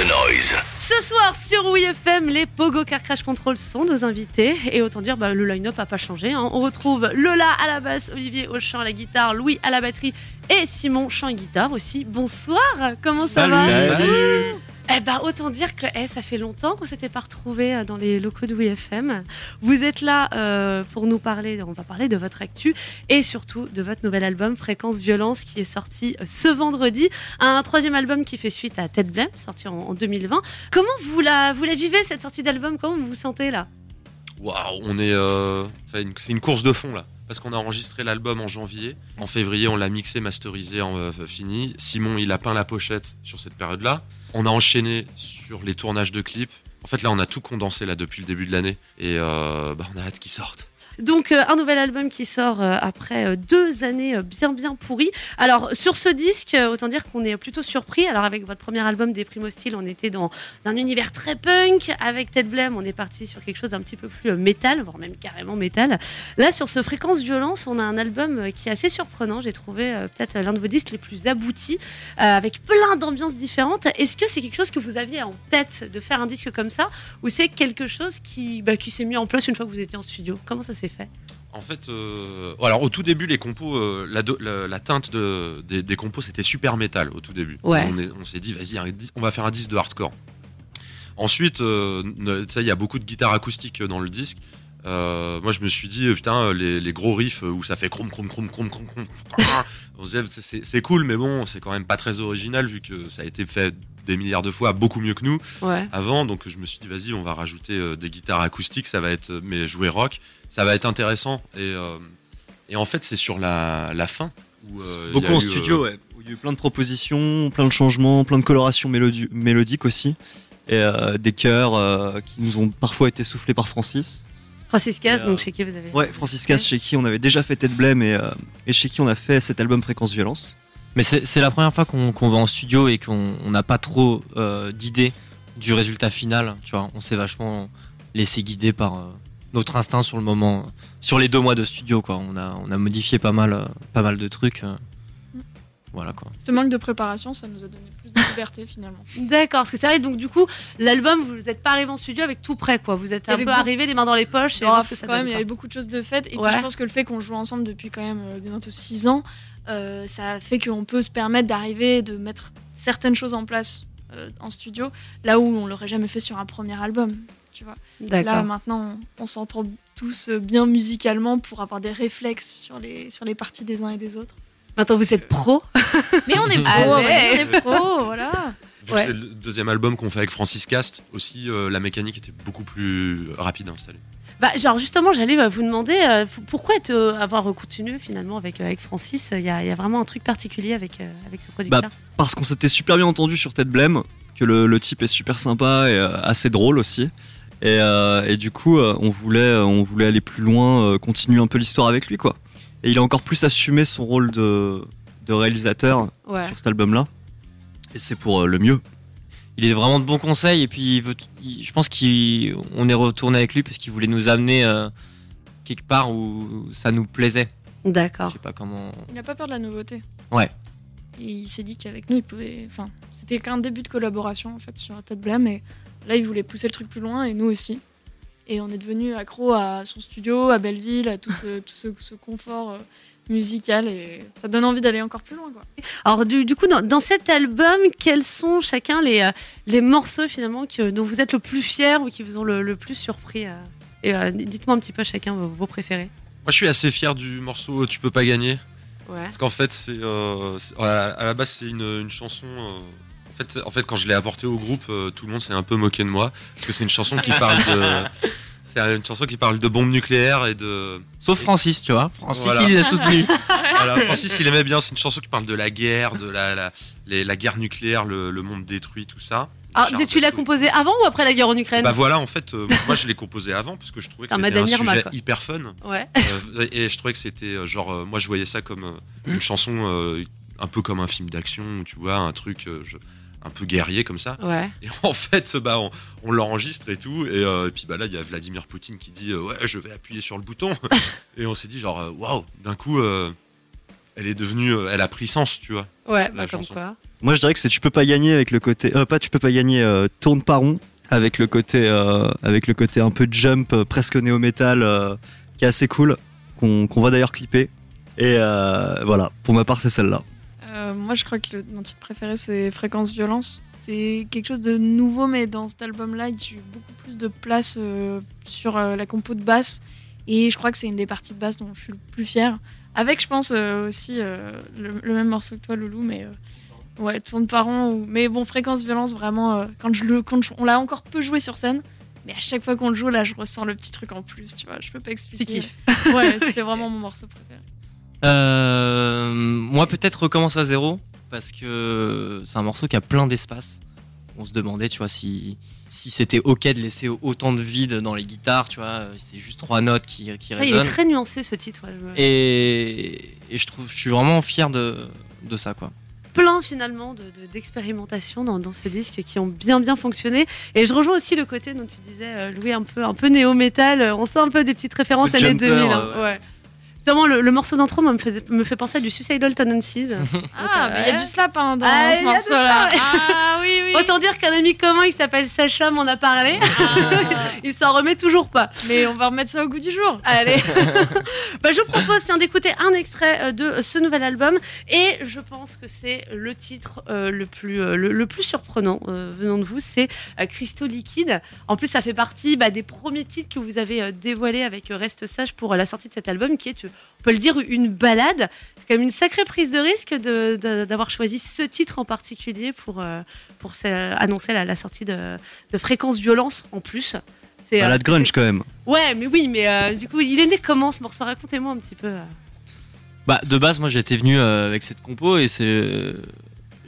the noise. Ce soir sur WeFM, les Pogo Car Crash Control sont nos invités. Et autant dire, bah, le line-up n'a pas changé. hein. On retrouve Lola à la basse, Olivier au chant, à la guitare, Louis à la batterie et Simon chant et guitare aussi. Bonsoir, comment ça va? Salut. Eh ben, autant dire que eh, ça fait longtemps qu'on s'était pas retrouvés euh, dans les locaux de WeFM. Vous êtes là euh, pour nous parler, on va parler de votre actu et surtout de votre nouvel album Fréquence Violence qui est sorti euh, ce vendredi. Un troisième album qui fait suite à Tête Blême, sorti en, en 2020. Comment vous la, vivez cette sortie d'album? Comment vous vous sentez là? Waouh, on est. c'est une course de fond là. Parce qu'on a enregistré l'album en janvier. En février, on l'a mixé, masterisé, en, euh, fini. Simon, il a peint la pochette sur cette période-là. On a enchaîné sur les tournages de clips. En fait, là, on a tout condensé là depuis le début de l'année. Et euh, bah, on a hâte qu'ils sortent. Donc euh, un nouvel album qui sort euh, après euh, deux années bien bien pourries. Alors sur ce disque, autant dire qu'on est plutôt surpris. Alors avec votre premier album des Primo Style, on était dans un univers très punk. Avec Ted Blame, on est parti sur quelque chose d'un petit peu plus métal, voire même carrément métal. Là sur ce Fréquence Violence, on a un album qui est assez surprenant. J'ai trouvé peut-être l'un de vos disques les plus aboutis, avec plein d'ambiances différentes. Est-ce que c'est quelque chose que vous aviez en tête de faire un disque comme ça, ou c'est quelque chose qui, bah, s'est mis en place une fois que vous étiez en studio? Comment ça s'est fait En fait, euh, alors au tout début, les compos, euh, la, do- la- la teinte de- des, des compos, c'était super métal au tout début. Ouais. On, est- on s'est dit, vas-y, on va faire un disque de hardcore. Ensuite, euh, il y a beaucoup de guitares acoustiques dans le disque. Euh, moi, je me suis dit, euh, putain, euh, les, les gros riffs où ça fait crom, crom, crom, crom, crom, crom. On se disait, c'est- cool, mais bon, c'est quand même pas très original vu que ça a été fait des milliards de fois, beaucoup mieux que nous Ouais. avant. Donc je me suis dit, vas-y, on va rajouter euh, des guitares acoustiques, ça va être, euh, mais jouer rock, ça va être intéressant. Et, euh, et en fait, c'est sur la, la fin. Où, euh, Beaucoup a en eu, euh, studio, ouais. Où il y a eu plein de propositions, plein de changements, plein de colorations mélodi- mélodiques aussi. Et euh, des chœurs euh, qui nous ont parfois été soufflés par Francis. Francis Cass, Et, euh, donc chez qui vous avez. Ouais, Francis Cass, chez qui on avait déjà fait Tête Blême et, euh, et chez qui on a fait cet album Fréquence Violence. Mais c'est la première fois qu'on va en studio et qu'on on n'a pas trop euh, d'idées du résultat final. Tu vois, on s'est vachement laissé guider par euh, notre instinct sur le moment. Sur les deux mois de studio, quoi. On a, on a modifié pas mal, pas mal de trucs. Voilà, quoi. Ce manque de préparation, ça nous a donné plus de liberté finalement. D'accord, parce que c'est vrai, donc du coup, l'album, vous n'êtes pas arrivé en studio avec tout prêt, quoi. Vous êtes un peu beaucoup- arrivé les mains dans les poches et ce que ça quand même, il y avait beaucoup de choses de faites. Et Ouais. puis je pense que le fait qu'on joue ensemble depuis quand même euh, bientôt 6 ans, euh, ça fait qu'on peut se permettre d'arriver de mettre certaines choses en place euh, en studio, là où on l'aurait jamais fait sur un premier album. Tu vois. Là maintenant, on, on s'entend tous bien musicalement pour avoir des réflexes sur les, sur les parties des uns et des autres. Maintenant, vous êtes pro. Mais on est pro, on est pro, voilà. Vu Ouais. que c'est le deuxième album qu'on fait avec Francis Cast, aussi euh, la mécanique était beaucoup plus rapide à installer. Bah, genre, justement, j'allais euh, vous demander euh, pourquoi être, euh, avoir continué finalement avec, euh, avec Francis? Il y, a il y a vraiment un truc particulier avec, euh, avec ce producteur. Bah, Parce qu'on s'était super bien entendu sur Tête Blême, que le, le type est super sympa et euh, assez drôle aussi. Et, euh, et du coup, euh, on, voulait, on voulait aller plus loin, euh, continuer un peu l'histoire avec lui, quoi. Et il a encore plus assumé son rôle de, de réalisateur ouais. sur cet album-là. Et c'est pour euh, le mieux. Il est vraiment de bons conseils et puis il veut, il- je pense qu'on est retourné avec lui parce qu'il voulait nous amener euh, quelque part où ça nous plaisait. Je D'accord. sais pas comment. Il n'a pas peur de la nouveauté. Ouais. Et il s'est dit qu'avec nous, il pouvait. Enfin, c'était qu'un début de collaboration en fait sur Tête Blême. Et là, il voulait pousser le truc plus loin et nous aussi. Et on est devenu accro à son studio, à Belleville, à tout ce, tout ce, ce confort euh, musical. Et ça donne envie d'aller encore plus loin. Quoi. Alors, du, du coup, dans, dans cet album, quels sont chacun les, euh, les morceaux finalement que, dont vous êtes le plus fier ou qui vous ont le, le plus surpris euh Et euh, dites-moi un petit peu chacun vos, vos préférés. Moi, je suis assez fier du morceau Tu peux pas gagner. Ouais. Parce qu'en fait, c'est euh, à la- base, c'est une, une chanson. euh, en, fait, en fait, quand je l'ai apportée au groupe, tout le monde s'est un peu moqué de moi. Parce que c'est une chanson qui parle de. C'est une chanson qui parle de bombes nucléaires et de. Sauf Francis, tu vois. Francis, Voilà. il est soutenu. Voilà, Francis, il aimait bien. C'est une chanson qui parle de la guerre, de la, la, les- la guerre nucléaire, le, le monde détruit, tout ça. Ah, tu l'as composé avant ou après la guerre en Ukraine Bah voilà, en fait, euh, moi je l'ai composé avant parce que je trouvais que c'était Madame un Irma, sujet quoi. hyper fun. Ouais. Euh, et je trouvais que c'était euh, genre, euh, moi je voyais ça comme euh, une chanson euh, un peu comme un film d'action, tu vois, un truc euh, je- un peu guerrier comme ça. Ouais. Et en fait, bah, on, on l'enregistre et tout. Et, euh, et puis bah, là, il y a Vladimir Poutine qui dit euh, Ouais, je vais appuyer sur le bouton. et on s'est dit, genre, euh, waouh, d'un coup. euh, elle est devenue, euh, elle a pris sens, tu vois. Ouais, bah, comme quoi. Moi, je dirais que c'est tu peux pas gagner avec le côté, euh, pas tu peux pas gagner, euh, tourne pas rond avec le côté, euh, avec le côté un peu jump, euh, presque néo metal, euh, qui est assez cool, qu'on qu'on va d'ailleurs clipper. Et euh, voilà, pour ma part, c'est celle-là. Euh, moi, je crois que le- mon titre préféré, c'est Fréquence Violence. C'est quelque chose de nouveau, mais dans cet album-là, il y a eu beaucoup plus de place euh, sur euh, la compo de basse. Et je crois que c'est une des parties de basse dont je suis le plus fière. Avec, je pense, aussi le, le même morceau que toi, Loulou, mais ouais, Tourne par rond. ou- Mais bon, Fréquence Violence, vraiment, quand, je le, quand je- on l'a encore peu joué sur scène. Mais à chaque fois qu'on le joue, là, je ressens le petit truc en plus, tu vois. Je peux pas expliquer. Tu kiffes. Ouais, c'est vraiment mon morceau préféré. Euh, moi, peut-être recommence à zéro parce que c'est un morceau qui a plein d'espace. On se demandait, tu vois, si, si c'était ok de laisser autant de vide dans les guitares, tu vois, c'est juste trois notes qui, qui Ah, il est très nuancé ce titre. ouais, je me- Et, et je trouve, je suis vraiment fier de, de ça, quoi. plein finalement de- de- d'expérimentations dans, dans ce disque qui ont bien bien fonctionné et je rejoins aussi le côté dont tu disais euh, Louis un peu un peu néo métal on sent un peu des petites références années jumper, 2000 hein, ouais. ouais. Notamment le, le morceau d'intro moi, me, faisait- me fait penser à du Suicidal Tendencies. Ah, mais il y a du slap hein, dans Ah, il y ce a du morceau-là. slap. Ah oui, oui. Autant dire qu'un ami commun qui s'appelle Sacha m'en a parlé. Ah. Il s'en remet toujours pas. Mais on va remettre ça au goût du jour. Allez. bah, je vous propose tiens, d'écouter un extrait euh, de ce nouvel album et je pense que c'est le titre euh, le, plus, euh, le, le plus surprenant euh, venant de vous, c'est euh, Cristaux Liquide. En plus, ça fait partie bah, des premiers titres que vous avez euh, dévoilés avec euh, Reste Sage pour euh, la sortie de cet album qui est, euh, on peut le dire, une balade. C'est quand même une sacrée prise de risque de- de- d'avoir choisi ce titre en particulier pour, euh, pour annoncer la, la sortie de, de Fréquence Violence en plus. C'est, euh, Balade grunge quand même. Ouais, mais oui, mais euh, du coup, il est né comment ce morceau? Racontez-moi un petit peu. Bah, de base, moi, j'étais venu euh, avec cette compo et c'est, je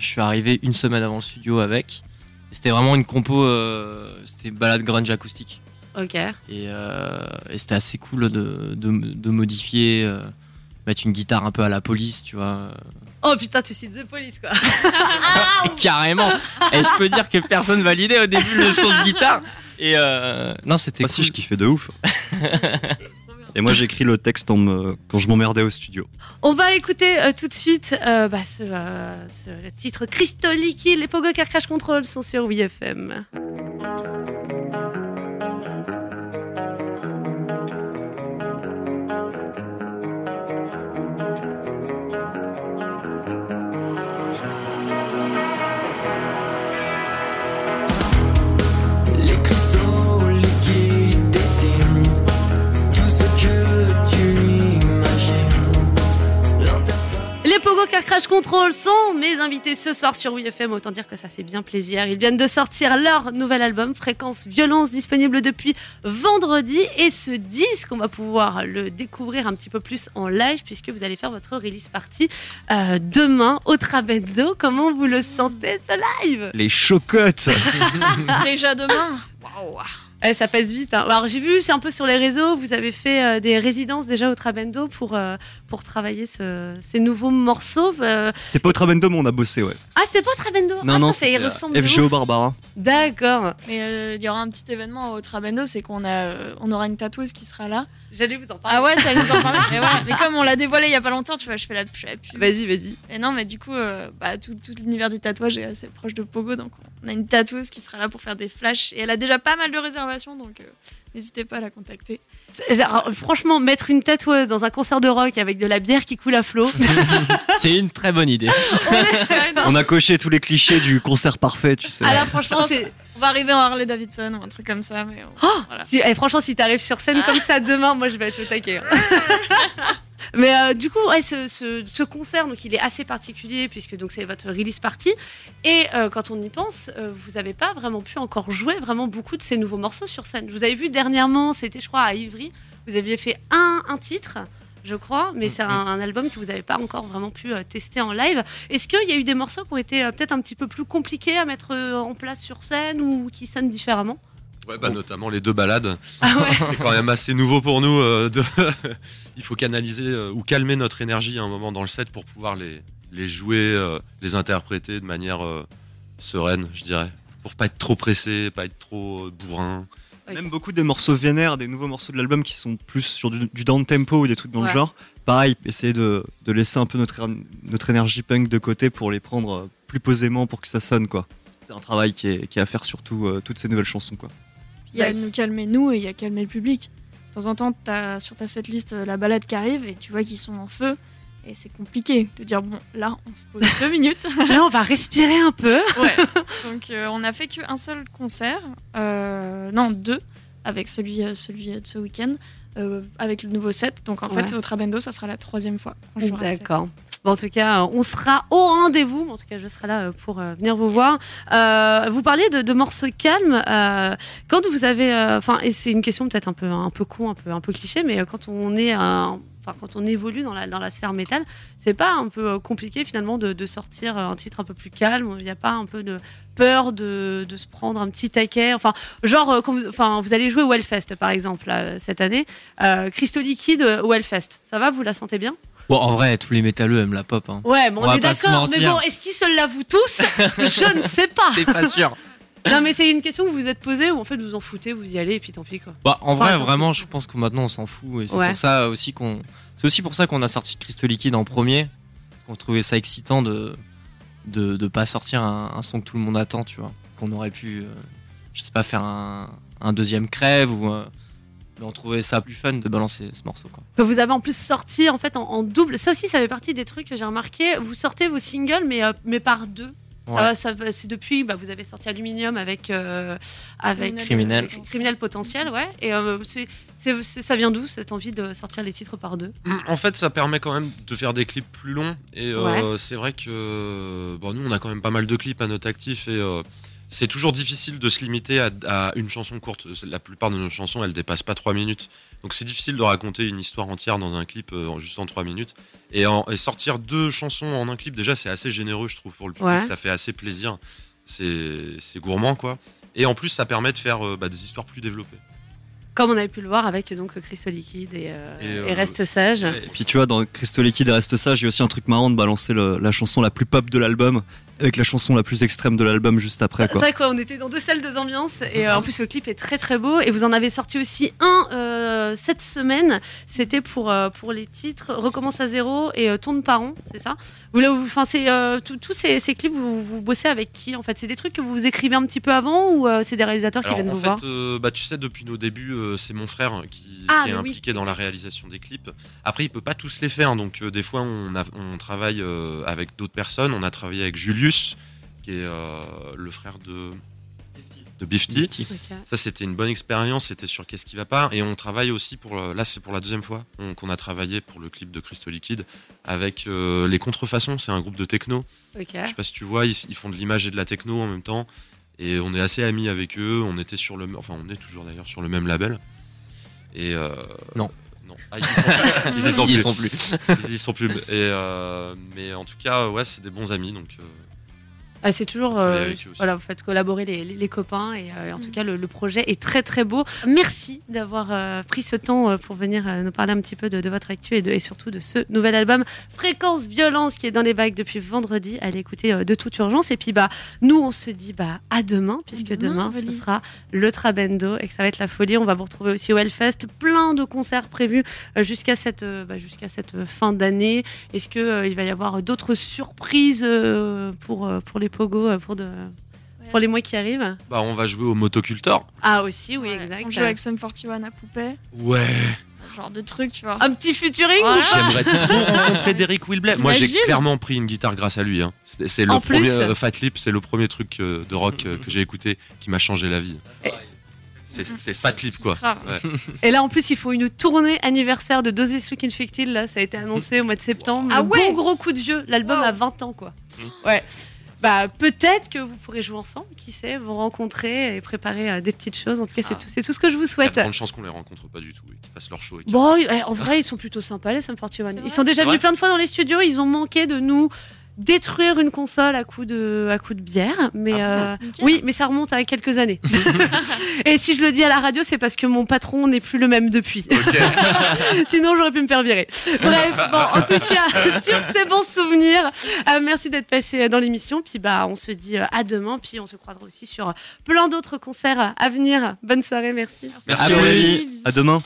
suis arrivé une semaine avant le studio avec. C'était vraiment une compo, euh, c'était balade grunge acoustique. Ok. Et, euh, et c'était assez cool de, de, de modifier, euh, mettre une guitare un peu à la police, tu vois. Oh putain, tu cites The Police quoi. Carrément. Et je peux dire que personne validait au début le son de guitare. Et euh, non, c'était Moi cool. aussi, je kiffais de ouf. Et moi, j'écris le texte en me- quand je m'emmerdais au studio. On va écouter euh, tout de suite euh, bah, ce, euh, ce titre Crystal Liquid. Les Pogo Car Crash Control sont sur WFM. Crash Control sont mes invités ce soir sur WFM. Autant dire que ça fait bien plaisir. Ils viennent de sortir leur nouvel album Fréquence Violence, disponible depuis vendredi. Et ce disque, on va pouvoir le découvrir un petit peu plus en live puisque vous allez faire votre release party euh, demain au Trabendo. Comment vous le sentez ce live? Les chocottes Déjà demain. Eh, ça passe vite. hein. Alors j'ai vu, c'est un peu sur les réseaux, vous avez fait euh, des résidences déjà au Trabendo pour, euh, pour travailler ce- ces nouveaux morceaux. euh. C'était pas au Trabendo, mais on a bossé, ouais. Ah, c'est pas au Trabendo? Non, ah, non, c'était de FGO. Barbara. D'accord. Mais euh, il y aura un petit événement au Trabendo, c'est qu'on a, on aura une tatoueuse qui sera là. J'allais vous en parler. Ah ouais, t'allais nous en parler. mais, ouais, mais comme on l'a dévoilé il y a pas longtemps, tu vois, je fais la, je fais la pub. Vas-y, vas-y. Et non, mais du coup, euh, bah, tout, tout l'univers du tatouage est assez proche de Pogo, donc on a une tatoueuse qui sera là pour faire des flashs. Et elle a déjà pas mal de réservations, donc euh, n'hésitez pas à la contacter. Genre, franchement, mettre une tatoueuse dans un concert de rock avec de la bière qui coule à flot. C'est une très bonne idée. Ouais, non. On a coché tous les clichés du concert parfait, tu sais. Ah là, franchement, c'est. Va arriver en Harley Davidson ou un truc comme ça. Mais on- voilà. Si, eh, franchement, si t'arrives sur scène comme ça demain, moi je vais être au taquet. hein. Mais euh, du coup, ouais, ce, ce- ce concert, donc il est assez particulier puisque donc c'est votre release party. Et euh, quand on y pense, euh, vous n'avez pas vraiment pu encore jouer vraiment beaucoup de ces nouveaux morceaux sur scène. Je vous avais vu dernièrement, c'était je crois à Ivry, vous aviez fait un, un titre. Je crois, mais c'est un, un album que vous n'avez pas encore vraiment pu euh, tester en live. Est-ce qu'il y a eu des morceaux qui ont été euh, peut-être un petit peu plus compliqués à mettre euh, en place sur scène ou qui sonnent différemment? Ouais, bah, notamment les deux balades. Ah ouais C'est quand même assez nouveau pour nous. euh, de- Il faut canaliser euh, ou calmer notre énergie à un moment dans le set pour pouvoir les, les jouer, euh, les interpréter de manière euh, sereine, je dirais. Pour pas être trop pressé, pas être trop euh, bourrin. Même beaucoup des morceaux vénères, des nouveaux morceaux de l'album qui sont plus sur du, du down tempo ou des trucs dans Ouais. le genre. pareil, essayer de, de laisser un peu notre, notre énergie punk de côté pour les prendre euh, plus posément pour que ça sonne, quoi. C'est un travail qui est, qui est à faire sur tout, euh, toutes ces nouvelles chansons, quoi. Il y a nous calmer nous et il y a calmer le public. De temps en temps, as sur ta setlist euh, la balade qui arrive et tu vois qu'ils sont en feu. Et c'est compliqué de dire, bon, là, on se pose deux minutes. Là, on va respirer un peu. Ouais. Donc, euh, on a fait qu'un seul concert. Euh, non, deux. Avec celui, euh, celui de ce week-end. euh, avec le nouveau set. Donc, en Ouais. fait, au Trabendo, ça sera la troisième fois. D'accord. Bon, en tout cas, euh, on sera au rendez-vous. En tout cas, je serai là euh, pour euh, venir vous voir. Euh, vous parliez de, de morceaux calmes. euh, quand vous avez, enfin, et c'est une question peut-être un peu, un peu con, un peu, un peu cliché, mais quand on est, enfin, quand on évolue dans la, dans la sphère métal, c'est pas un peu compliqué finalement de, de sortir un titre un peu plus calme? Il n'y a pas un peu de peur de, de se prendre un petit taquet? Enfin, genre, quand vous, enfin, vous allez jouer au Hellfest par exemple cette année. Euh, Crystal Liquide au. Ça va? Vous la sentez bien? Bon, en vrai, tous les métalleux aiment la pop. Hein. Ouais, bon, On est d'accord. Mais bon, est-ce qu'ils se l'avouent tous? Je ne sais pas. C'est pas sûr. Non, mais c'est une question que vous vous êtes posée ou en fait vous en foutez, vous y allez et puis tant pis quoi. Bah, en Enfin, vrai, vraiment, je pense que maintenant on s'en fout. Et c'est Ouais. pour ça aussi qu'on. C'est aussi pour ça qu'on a sorti Crystal Liquide en premier. Parce qu'on trouvait ça excitant de de, de pas sortir un, un son que tout le monde attend, tu vois. Qu'on aurait pu, euh, je sais pas, faire un, un deuxième crève ou. euh, mais on trouvait ça plus fun de balancer ce morceau, quoi. Vous avez en plus sorti en fait en, en double. Ça aussi, ça fait partie des trucs que j'ai remarqué. Vous sortez vos singles, mais, euh, mais par deux. Ça Ouais. ça c'est depuis, bah, vous avez sorti Aluminium avec, euh, avec Criminel. euh, Criminel potentiel, ouais. Et euh, c'est, c'est- c'est- ça vient d'où cette envie de sortir les titres par deux? En fait, ça permet quand même de faire des clips plus longs. Et euh, c'est vrai que bon, nous, on a quand même pas mal de clips à notre actif. Et euh, c'est toujours difficile de se limiter à, à une chanson courte. La plupart de nos chansons, elles dépassent pas 3 minutes. Donc c'est difficile de raconter une histoire entière dans un clip euh, en- juste en 3 minutes. Et, en- et sortir deux chansons en un clip, déjà, c'est assez généreux, je trouve, pour le public. Ouais. Ça fait assez plaisir. C'est c'est gourmand, quoi. Et en plus, ça permet de faire euh, bah, des histoires plus développées. Comme on avait pu le voir avec donc Crystal Liquide et, euh, Et, euh, et Reste Sage. Et puis tu vois, dans Crystal Liquide et Reste Sage, il y a aussi un truc marrant de balancer le- la chanson la plus pop de l'album avec la chanson la plus extrême de l'album juste après, C'est vrai quoi, on était dans deux salles, deux ambiances et euh, en plus le clip est très très beau et vous en avez sorti aussi un cette semaine. C'était pour pour les titres Recommence à zéro et Tourne par rond, c'est ça? Vous enfin c'est tous ces, ces clips vous, vous bossez avec qui en fait? C'est des trucs que vous écrivez un petit peu avant ou c'est des réalisateurs qui viennent en vous fait, voir bah, tu sais, depuis nos débuts, euh, c'est mon frère qui, Ah, qui est oui. impliqué dans la réalisation des clips. Après, il peut pas tous les faire, donc euh, des fois, on, a- on travaille euh, avec d'autres personnes. On a travaillé avec Julius, qui est euh, le frère de, de Bifty. Ça, c'était une bonne expérience. C'était sur Qu'est-ce qui va pas? Et on travaille aussi pour. le- Là, c'est pour la deuxième fois on- qu'on a travaillé pour le clip de Crystal Liquide avec euh, les Contrefaçons. C'est un groupe de techno. Ok. Je sais pas si tu vois, ils, ils font de l'image et de la techno en même temps. Et on est assez amis avec eux. On était sur le, enfin, on est toujours d'ailleurs sur le même label. Et euh, Non. non. Ah, ils y sont pas. Ils y sont Ils plus. sont plus. Ils y sont plus. Et euh, mais en tout cas, ouais, c'est des bons amis. Donc euh, Ah, c'est toujours, euh, voilà, vous faites collaborer les, les- les copains et euh, en tout Mm. cas le, le projet est très très beau. Merci d'avoir euh, pris ce temps pour venir euh, nous parler un petit peu de, de votre actu et, de- et surtout de ce nouvel album Fréquence Violence qui est dans les bacs depuis vendredi. Allez écouter euh, de toute urgence et puis bah nous on se dit bah à demain puisque demain, demain, ce sera le Trabendo et que ça va être la folie. On va vous retrouver aussi au Hellfest, plein de concerts prévus euh, jusqu'à cette euh, bah, jusqu'à cette fin d'année. Est-ce que euh, il va y avoir d'autres surprises euh, pour euh, pour les pogos euh, pour de pour les mois qui arrivent bah, on va jouer au Motocultor. Ah aussi, oui, Ouais, exact. On joue avec Sum 41 à poupée. Ouais. Genre de trucs, tu vois. Un petit featuring Voilà. ou pas J'aimerais trop rencontrer Derek Wilbley. Moi, j'ai clairement pris une guitare grâce à lui. hein. C'est le En premier plus euh, Fat Lip, c'est le premier truc euh, de rock euh, que j'ai écouté qui m'a changé la vie. Et- C'est Fat Lip quoi. Ouais. Et là, en plus, il faut une tournée anniversaire de Dosé Strict Infected. Là, ça a été annoncé au mois de septembre. Ah Le ouais Bon gros coup de vieux. L'album Wow. a 20 ans, quoi. Mm. Ouais. Bah, peut-être que vous pourrez jouer ensemble, qui sait, vous rencontrer et préparer euh, des petites choses. En tout cas, c'est Ah. tout, c'est tout ce que je vous Il y a de souhaite. grandes chances qu'on les rencontre pas du tout et qu'ils fassent leur show. et qu'ils- Bon, eh, en vrai, ils sont plutôt sympas, les Sum 41. C'est Ils vrai sont déjà venus plein de fois dans les studios. Ils ont manqué de nous détruire une console à coup de, à coup de bière. Mais euh, Nickel. oui, mais ça remonte à quelques années. Et si je le dis à la radio, c'est parce que mon patron n'est plus le même depuis. Sinon, j'aurais pu me faire virer. Bref, bon, en tout cas, sur ces bons souvenirs, euh, merci d'être passé dans l'émission. Puis bah, on se dit euh, à demain. Puis on se croisera aussi sur euh, plein d'autres concerts à venir. Bonne soirée, merci. Merci, À. Aurélie. À demain.